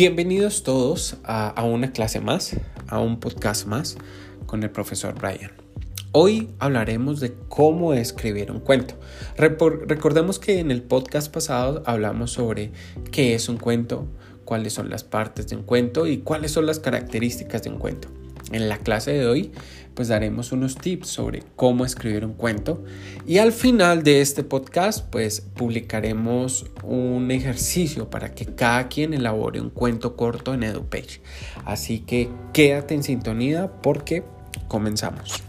Bienvenidos todos a, una clase más, a un podcast más con el profesor Brian. Hoy hablaremos de cómo escribir un cuento. recordemos que en el podcast pasado hablamos sobre qué es un cuento, cuáles son las partes de un cuento y cuáles son las características de un cuento. En la clase de hoy pues daremos unos tips sobre cómo escribir un cuento y al final de este podcast pues publicaremos un ejercicio para que cada quien elabore un cuento corto en EduPage. Así que quédate en sintonía porque comenzamos.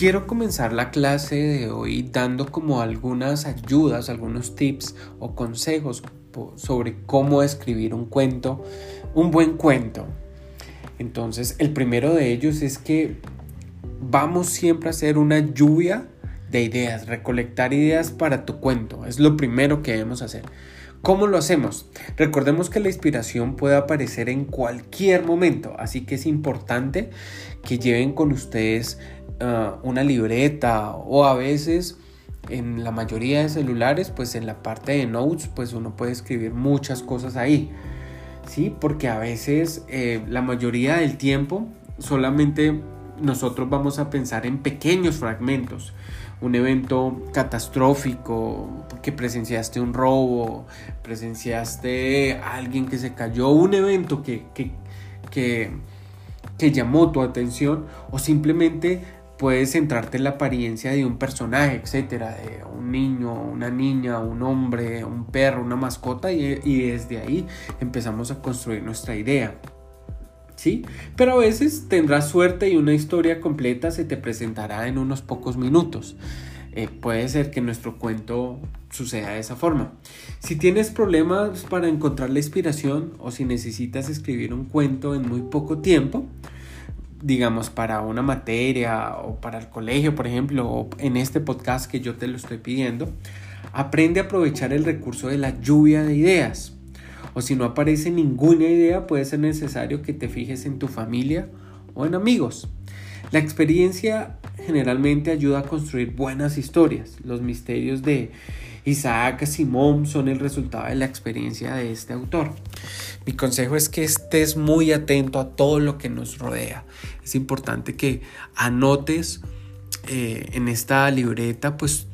Quiero comenzar la clase de hoy dando como algunas ayudas, algunos tips o consejos sobre cómo escribir un cuento, un buen cuento. Entonces, el primero de ellos es que vamos siempre a hacer una lluvia de ideas, recolectar ideas para tu cuento. Es lo primero que debemos hacer. ¿Cómo lo hacemos? Recordemos que la inspiración puede aparecer en cualquier momento, así que es importante que lleven con ustedes Ah, una libreta o a veces en la mayoría de celulares pues en la parte de notes pues uno puede escribir muchas cosas ahí sí porque a veces eh, la mayoría del tiempo solamente nosotros vamos a pensar en pequeños fragmentos un evento catastrófico, que presenciaste un robo, presenciaste alguien que se cayó, un evento que, que, que, que llamó tu atención o simplemente puedes centrarte en la apariencia de un personaje, etcétera, de un niño, una niña, un hombre, un perro, una mascota, y, y desde ahí empezamos a construir nuestra idea. ¿Sí? Pero a veces tendrás suerte y una historia completa se te presentará en unos pocos minutos. Eh, puede ser que nuestro cuento suceda de esa forma. Si tienes problemas para encontrar la inspiración o si necesitas escribir un cuento en muy poco tiempo, digamos, para una materia o para el colegio, por ejemplo, o en este podcast que yo te lo estoy pidiendo, aprende a aprovechar el recurso de la lluvia de ideas. O si no aparece ninguna idea, puede ser necesario que te fijes en tu familia o en amigos. La experiencia generalmente ayuda a construir buenas historias. Los misterios de Isaac Simón son el resultado de la experiencia de este autor. Mi consejo es que estés muy atento a todo lo que nos rodea. Es importante que anotes eh, en esta libreta pues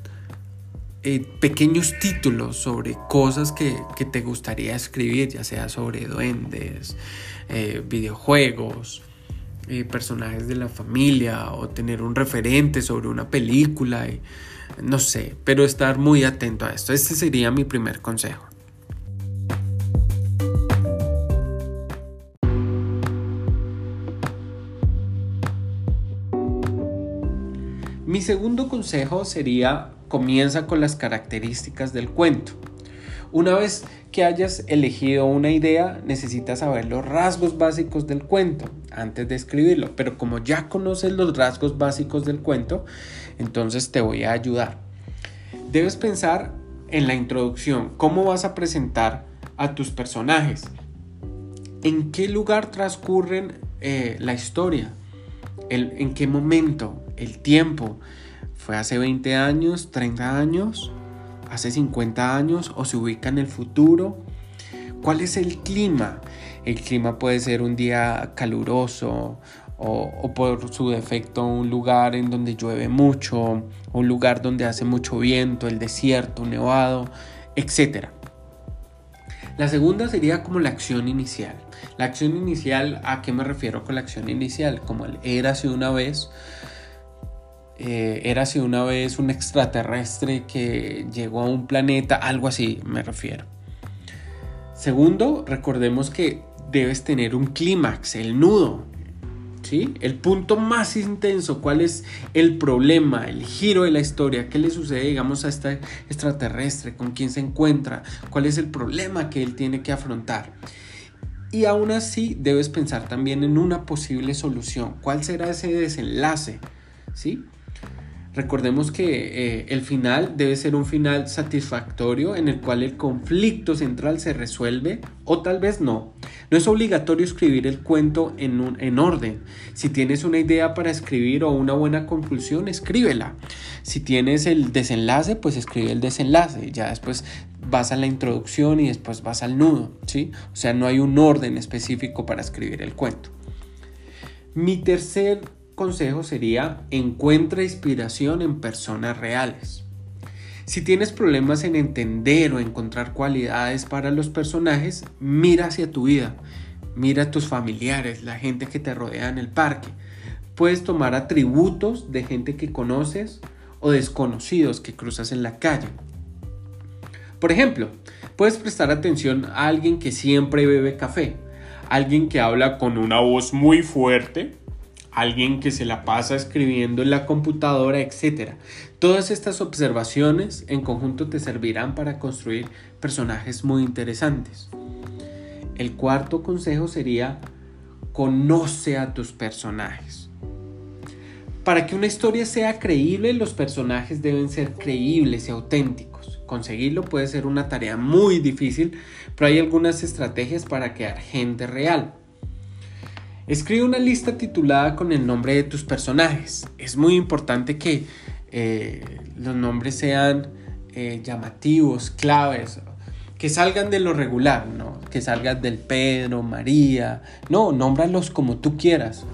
eh, pequeños títulos sobre cosas que, te gustaría escribir, ya sea sobre duendes, eh, videojuegos, personajes de la familia o tener un referente sobre una película, no sé, pero estar muy atento a esto. Este sería mi primer consejo. Segundo consejo sería comienza con las características del cuento. Una vez que hayas elegido una idea, necesitas saber los rasgos básicos del cuento antes de escribirlo. Pero como ya conoces los rasgos básicos del cuento, entonces te voy a ayudar. Debes pensar en la introducción, cómo vas a presentar a tus personajes, en qué lugar transcurren eh, la historia, en qué momento, el tiempo. ¿Fue hace 20 años, 30 años, hace 50 años o se ubica en el futuro? ¿Cuál es el clima? El clima puede ser un día caluroso o, por su defecto un lugar en donde llueve mucho, un lugar donde hace mucho viento, el desierto, nevado, etc. La segunda sería como la acción inicial. La acción inicial, ¿a qué me refiero con la acción inicial? Como el hace una vez, eh, era así una vez un extraterrestre que llegó a un planeta, algo así me refiero. Segundo, recordemos que debes tener un clímax, el nudo, ¿sí? El punto más intenso, cuál es el problema, el giro de la historia, qué le sucede, digamos, a este extraterrestre, con quién se encuentra, cuál es el problema que él tiene que afrontar. Y aún así debes pensar también en una posible solución, cuál será ese desenlace, ¿sí? Recordemos que eh, el final debe ser un final satisfactorio en el cual el conflicto central se resuelve o tal vez no. No es obligatorio escribir el cuento en, un, en orden. Si tienes una idea para escribir o una buena conclusión, escríbela. Si tienes el desenlace, pues escribe el desenlace. Ya después vas a la introducción y después vas al nudo. ¿sí? O sea, no hay un orden específico para escribir el cuento. Mi tercer consejo sería encuentra inspiración en personas reales. Si tienes problemas en entender o encontrar cualidades para los personajes, mira hacia tu vida, mira a tus familiares, la gente que te rodea en el parque. Puedes tomar atributos de gente que conoces o desconocidos que cruzas en la calle. Por ejemplo, puedes prestar atención a alguien que siempre bebe café, alguien que habla con una voz muy fuerte, alguien que se la pasa escribiendo en la computadora, etc. Todas estas observaciones en conjunto te servirán para construir personajes muy interesantes. El cuarto consejo sería conoce a tus personajes. Para que una historia sea creíble, los personajes deben ser creíbles y auténticos. Conseguirlo puede ser una tarea muy difícil, pero hay algunas estrategias para crear gente real. Escribe una lista titulada con el nombre de tus personajes. Es muy importante que eh, los nombres sean eh, llamativos, claves, que salgan de lo regular, ¿no? Que salgan del Pedro, María. No, nómbralos como tú quieras.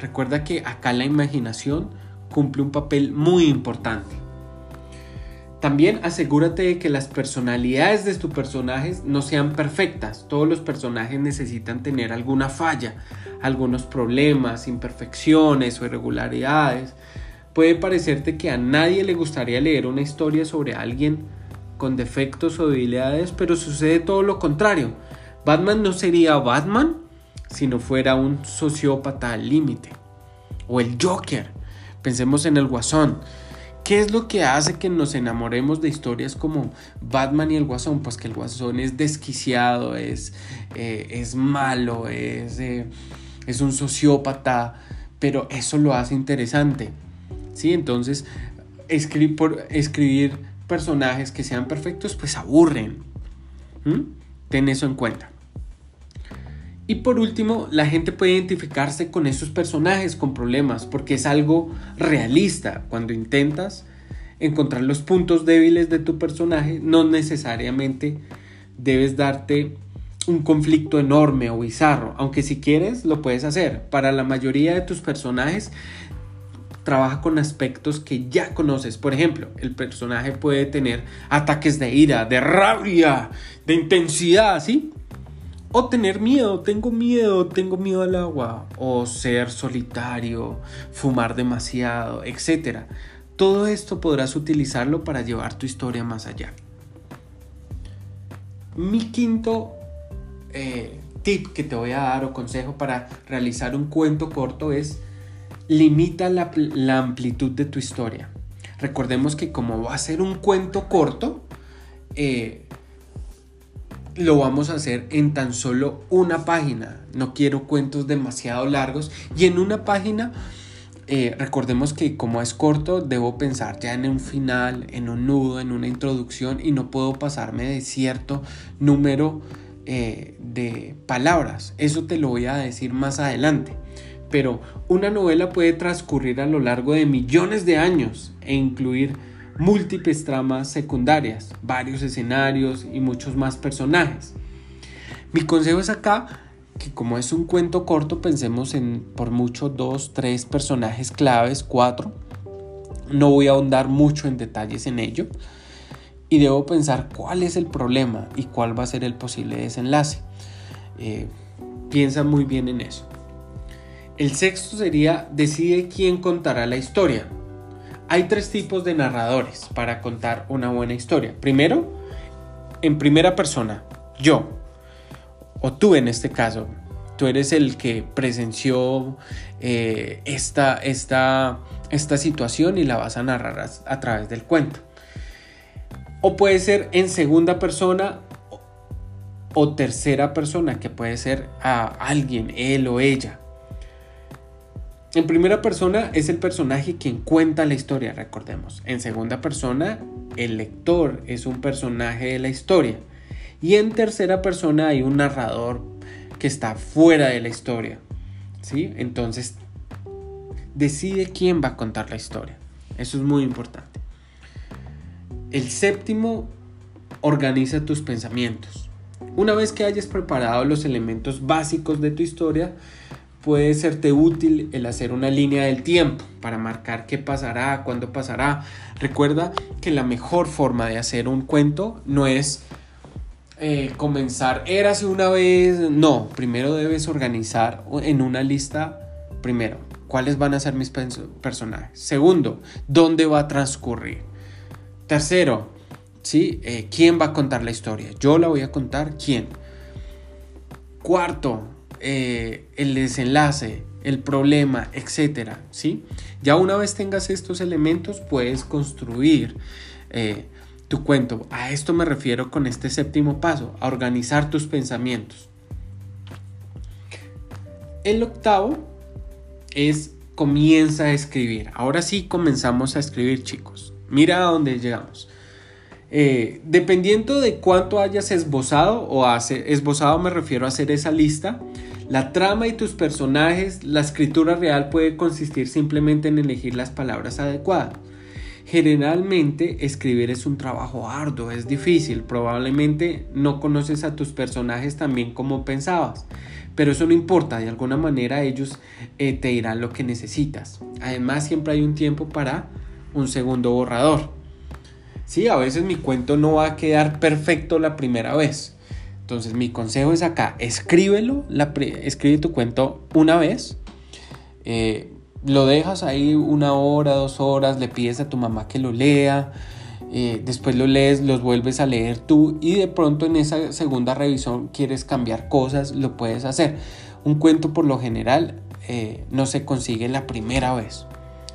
Recuerda que acá la imaginación cumple un papel muy importante. También asegúrate de que las personalidades de tus personajes no sean perfectas. Todos los personajes necesitan tener alguna falla, algunos problemas, imperfecciones o irregularidades. Puede parecerte que a nadie le gustaría leer una historia sobre alguien con defectos o debilidades, pero sucede todo lo contrario. Batman no sería Batman si no fuera un sociópata al límite. O el Joker. Pensemos en el Guasón ¿Qué es lo que hace que nos enamoremos de historias como Batman y el Guasón? Pues que el Guasón es desquiciado, es, eh, es malo, es, eh, es un sociópata, pero eso lo hace interesante. ¿sí? Entonces, escribir, personajes que sean perfectos, pues aburren. Ten eso en cuenta. Y por último, la gente puede identificarse con esos personajes con problemas porque es algo realista. Cuando intentas encontrar los puntos débiles de tu personaje, no necesariamente debes darte un conflicto enorme o bizarro, aunque si quieres lo puedes hacer. Para la mayoría de tus personajes trabaja con aspectos que ya conoces. Por ejemplo, el personaje puede tener ataques de ira, de rabia, de intensidad, ¿sí? O tener miedo, tengo miedo, tengo miedo al agua. O ser solitario, fumar demasiado, etc. Todo esto podrás utilizarlo para llevar tu historia más allá. Mi quinto eh, tip que te voy a dar o consejo para realizar un cuento corto es limita la, amplitud de tu historia. Recordemos que como va a ser un cuento corto, eh, lo vamos a hacer en tan solo una página. No quiero cuentos demasiado largos. Y en una página, eh, recordemos que como es corto, debo pensar ya en un final, en un nudo, en una introducción y no puedo pasarme de cierto número eh, de palabras. Eso te lo voy a decir más adelante. Pero una novela puede transcurrir a lo largo de millones de años e incluir múltiples tramas secundarias, varios escenarios y muchos más personajes. Mi consejo es acá que como es un cuento corto, pensemos en por mucho dos, tres personajes claves, cuatro. No voy a ahondar mucho en detalles en ello. Y debo pensar cuál es el problema y cuál va a ser el posible desenlace. Eh, piensa muy bien en eso. El sexto sería decide quién contará la historia. Hay tres tipos de narradores para contar una buena historia. Primero, en primera persona, yo, o tú en este caso, tú eres el que presenció eh, esta, esta, esta situación y la vas a narrar a, a través del cuento. O puede ser en segunda persona o tercera persona, que puede ser a alguien, él o ella. En primera persona es el personaje quien cuenta la historia, recordemos. En segunda persona, el lector es un personaje de la historia. Y en tercera persona hay un narrador que está fuera de la historia. ¿Sí? Entonces, decide quién va a contar la historia. Eso es muy importante. El séptimo, organiza tus pensamientos. Una vez que hayas preparado los elementos básicos de tu historia, puede serte útil el hacer una línea del tiempo para marcar qué pasará, cuándo pasará. Recuerda que la mejor forma de hacer un cuento no es eh, comenzar, érase una vez, no, primero debes organizar en una lista, primero, cuáles van a ser mis personajes. Segundo, dónde va a transcurrir. Tercero, ¿sí? Eh, ¿quién va a contar la historia? Yo la voy a contar, ¿quién? Cuarto, eh, el desenlace, el problema, etcétera, ¿sí? Ya una vez tengas estos elementos, puedes construir eh, tu cuento. A esto me refiero con este séptimo paso, a organizar tus pensamientos. El octavo es comienza a escribir. Ahora sí comenzamos a escribir, chicos. Mira a dónde llegamos. Eh, dependiendo de cuánto hayas esbozado o hace, esbozado me refiero a hacer esa lista, la trama y tus personajes, la escritura real puede consistir simplemente en elegir las palabras adecuadas. Generalmente escribir es un trabajo arduo, es difícil, probablemente no conoces a tus personajes tan bien como pensabas, pero eso no importa, de alguna manera ellos eh, te dirán lo que necesitas. Además siempre hay un tiempo para un segundo borrador. Sí, a veces mi cuento no va a quedar perfecto la primera vez, entonces mi consejo es acá, escríbelo, escribe tu cuento una vez, eh, lo dejas ahí una hora, dos horas, le pides a tu mamá que lo lea, eh, después lo lees, los vuelves a leer tú y de pronto en esa segunda revisión quieres cambiar cosas, lo puedes hacer. Un cuento por lo general eh, no se consigue la primera vez.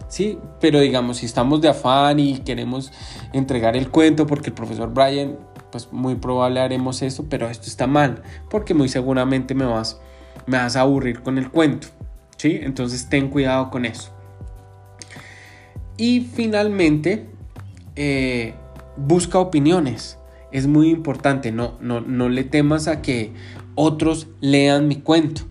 Sí, pero digamos, si estamos de afán y queremos entregar el cuento porque el profesor Brian pues muy probable haremos esto, pero esto está mal, porque muy seguramente me vas, me vas a aburrir con el cuento, ¿sí? Entonces ten cuidado con eso. Y finalmente, eh, busca opiniones. Es muy importante, no, no, no le temas a que otros lean mi cuento.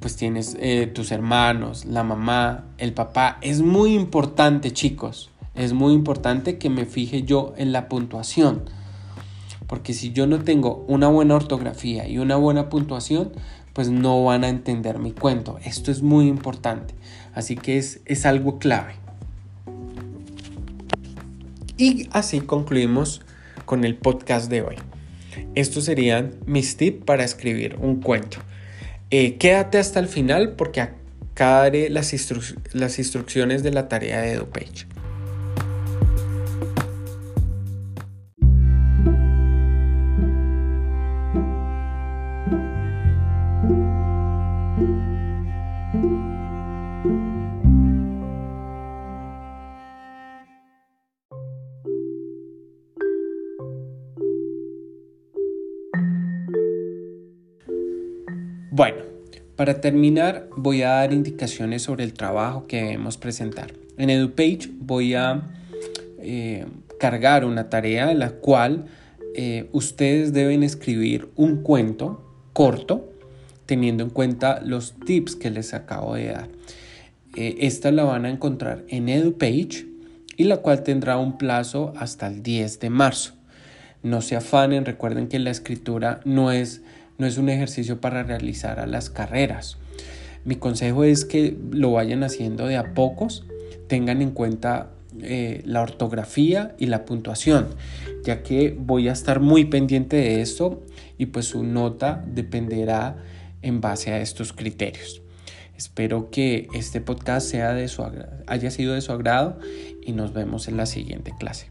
Pues tienes eh, tus hermanos, la mamá, el papá. Es muy importante, chicos. Es muy importante que me fije yo en la puntuación porque si yo no tengo una buena ortografía y una buena puntuación, pues no van a entender mi cuento. Esto es muy importante. Así que es, es algo clave. Y así concluimos con el podcast de hoy. Estos serían mis tips para escribir un cuento. Eh, quédate hasta el final porque acá las, las instrucciones de la tarea de EduPage. Para terminar voy a dar indicaciones sobre el trabajo que debemos presentar. En EduPage voy a eh, cargar una tarea en la cual eh, ustedes deben escribir un cuento corto teniendo en cuenta los tips que les acabo de dar. Eh, esta la van a encontrar en EduPage y la cual tendrá un plazo hasta el 10 de marzo. No se afanen, recuerden que la escritura no es no es un ejercicio para realizar a las carreras. Mi consejo es que lo vayan haciendo de a pocos, tengan en cuenta eh, la ortografía y la puntuación, ya que voy a estar muy pendiente de esto y pues su nota dependerá en base a estos criterios. Espero que este podcast sea de su haya sido de su agrado y nos vemos en la siguiente clase.